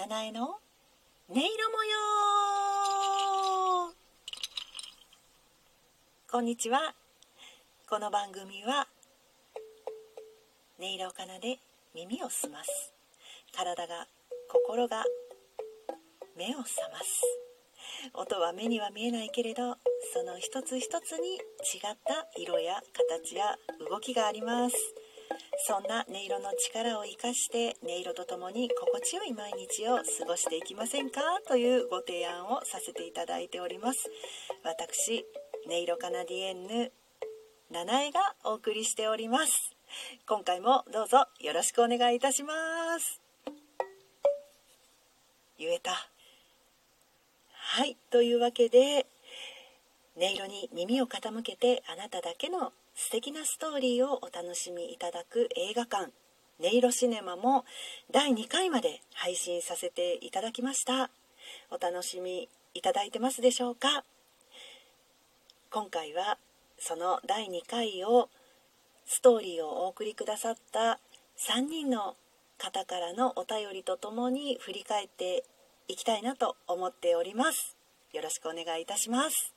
七重の音色模様。こんにちは。この番組は。音色を奏で耳を澄ます。体が心が。目を覚ます。音は目には見えないけれどその一つ一つに違った色や形や動きがあります。そんな音色の力を生かして音色とともに心地よい毎日を過ごしていきませんか？というご提案をさせていただいております。私音色カナディエンヌ七重がお送りしております。今回もどうぞよろしくお願いいたします。言えた。はい。というわけで音色に耳を傾けてあなただけの素敵なストーリーをお楽しみいただく映画館。音色シネマも第2回まで配信させていただきました。お楽しみいただいてますでしょうか？今回はその第2回をストーリーをお送りくださった3人の方からのお便りとともに振り返っていきたいなと思っております。よろしくお願いいたします。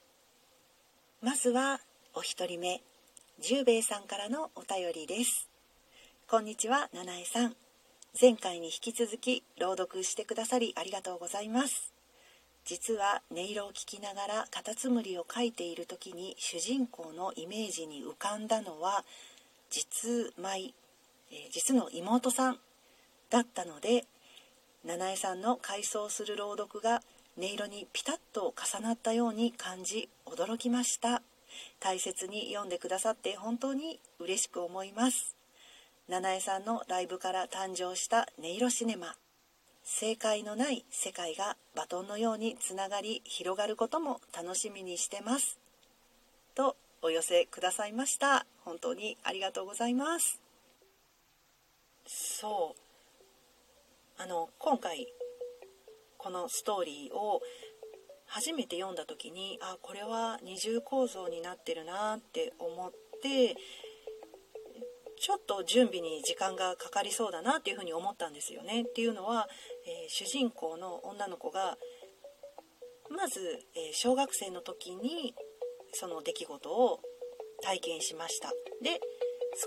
まずはお一人目。十兵衛さんからのお便りです。こんにちは七重さん。前回に引き続き朗読してくださりありがとうございます。実は音色を聞きながらカタツムリを描いている時に主人公のイメージに浮かんだのは実舞、え、実の妹さんだったので七重さんの回想する朗読が音色にピタッと重なったように感じ驚きました。大切に読んでくださって本当に嬉しく思います。七重さんのライブから誕生した音色シネマ。正解のない世界がバトンのようにつながり広がることも楽しみにしてます。とお寄せくださいました。本当にありがとうございます。そう。あの今回このストーリーを初めて読んだ時にあこれは二重構造になってるなって思ってちょっと準備に時間がかかりそうだなっていうふうに思ったんですよね。っていうのは、えー、主人公の女の子がまず、えー、小学生の時にその出来事を体験しました。で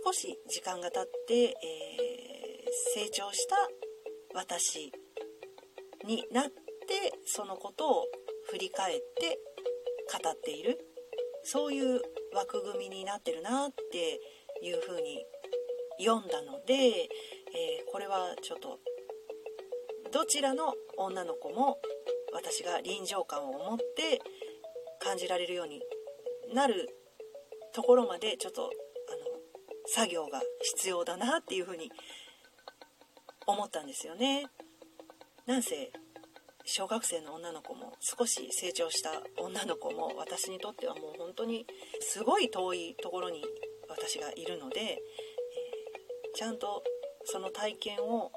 少し時間が経って、えー、成長した私になってそのことを振り返って語っているそういう枠組みになってるなっていうふうに読んだので、えー、これはちょっとどちらの女の子も私が臨場感を持って感じられるようになるところまでちょっとあの作業が必要だなっていうふうに思ったんですよね。なんせ小学生の女の子も少し成長した女の子も私にとってはもう本当にすごい遠いところに私がいるので、えー、ちゃんとその体験を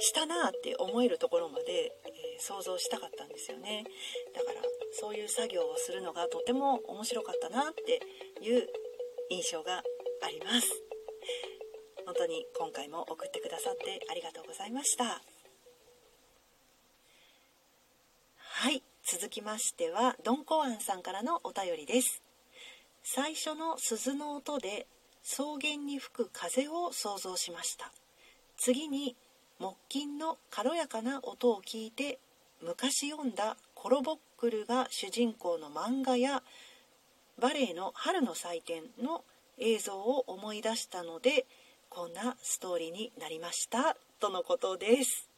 したなって思えるところまで、えー、想像したかったんですよね。だからそういう作業をするのがとても面白かったなっていう印象があります。本当に今回も送ってくださってありがとうございました。はい続きましてはドンコアンさんからのお便りです。最初の鈴の音で草原に吹く風を想像しました。次に木琴の軽やかな音を聞いて昔読んだコロボックルが主人公の漫画やバレエの春の祭典の映像を思い出したのでこんなストーリーになりました。とのことです。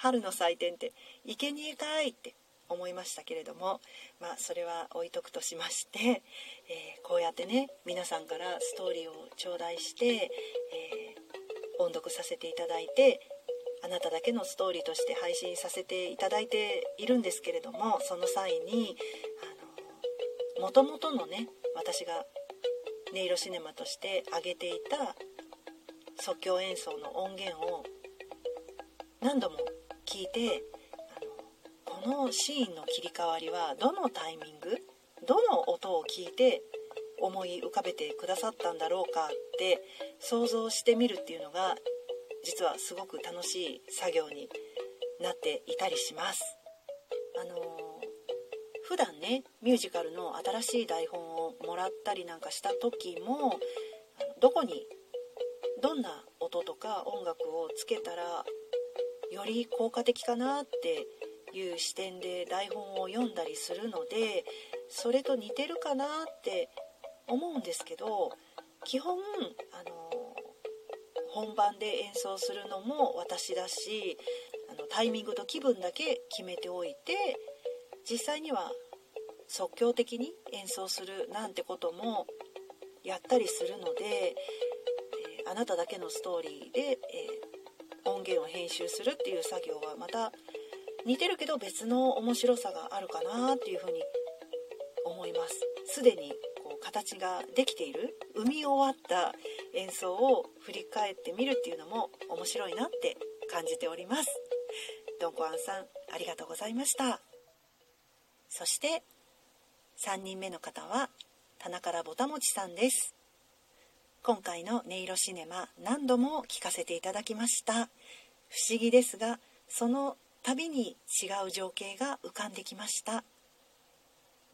春の祭典って生贄かいって思いましたけれどもまあそれは置いとくとしまして、えー、こうやってね皆さんからストーリーを頂戴して、えー、音読させていただいてあなただけのストーリーとして配信させていただいているんですけれどもその際にもともとのね私が音色シネマとして上げていた即興演奏の音源を何度も聞いてあのこのシーンの切り替わりはどのタイミングどの音を聞いて思い浮かべてくださったんだろうかって想像してみるっていうのが実はすごく楽しい作業になっていたりします。あの普段ねミュージカルの新しい台本をもらったりなんかした時もどこにどんな音とか音楽をつけたらより効果的かなっていう視点で台本を読んだりするのでそれと似てるかなって思うんですけど基本あの本番で演奏するのも私だしあのタイミングと気分だけ決めておいて実際には即興的に演奏するなんてこともやったりするので、えー、あなただけのストーリーで、えー、音源を編集するっていう作業はまた似てるけど別の面白さがあるかなっていうふうに思います。すでにこう形ができている生み終わった演奏を振り返ってみるっていうのも面白いなって感じております。どんこあんさんありがとうございました。そして3人目の方は棚からぼたもちさんです。今回の音色シネマ何度も聞かせていただきました。不思議ですがその度に違う情景が浮かんできました。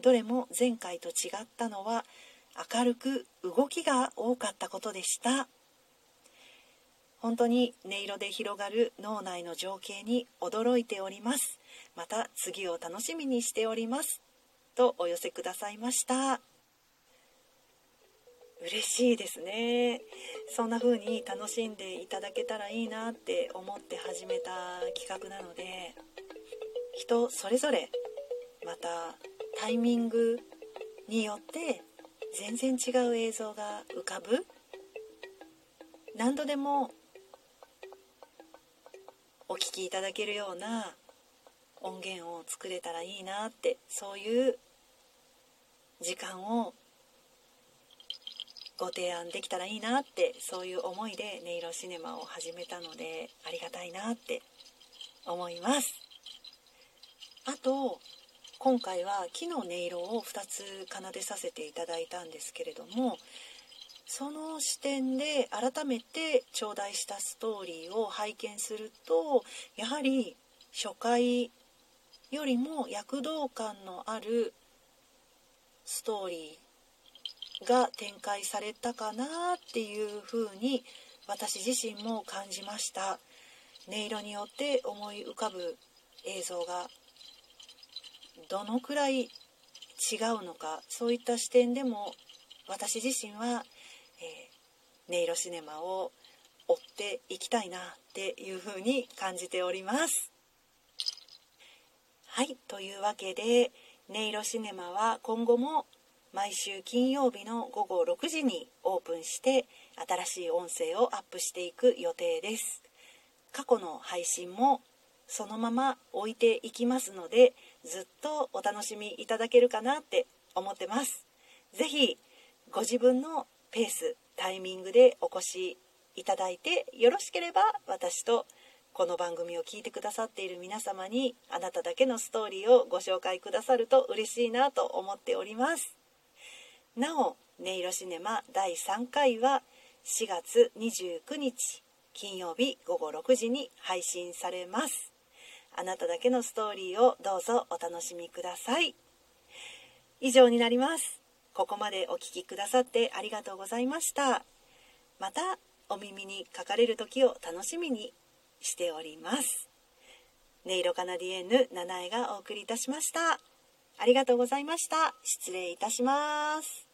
どれも前回と違ったのは明るく動きが多かったことでした。本当に音色で広がる脳内の情景に驚いております。また次を楽しみにしております。とお寄せくださいました。嬉しいですね。そんな風に楽しんでいただけたらいいなって思って始めた企画なので人それぞれまたタイミングによって全然違う映像が浮かぶ。何度でもお聴きいただけるような音源を作れたらいいなってそういう時間をご提案できたらいいなってそういう思いで音色シネマを始めたのでありがたいなって思います。あと今回は木の音色を2つ奏でさせていただいたんですけれどもその視点で改めて頂戴したストーリーを拝見するとやはり初回よりも躍動感のあるストーリーが展開されたかなっていうふうに私自身も感じました。音色によって思い浮かぶ映像がどのくらい違うのかそういった視点でも私自身は、えー、音色シネマを追っていきたいなっていうふうに感じております。はいというわけで音色シネマは今後も毎週金曜日の午後6時にオープンして新しい音声をアップしていく予定です。過去の配信もそのまま置いていきますのでずっとお楽しみいただけるかなって思ってます。是非ご自分のペースタイミングでお越しいただいてよろしければ私とこの番組を聞いてくださっている皆様にあなただけのストーリーをご紹介くださると嬉しいなと思っております。なお音色シネマ第3回は4月29日金曜日午後6時に配信されます。あなただけのストーリーをどうぞお楽しみください。以上になります。ここまでお聴きくださってありがとうございました。またお耳にかかれる時を楽しみにしております。音色カナディエンヌ七重がお送りいたしました。ありがとうございました。失礼いたします。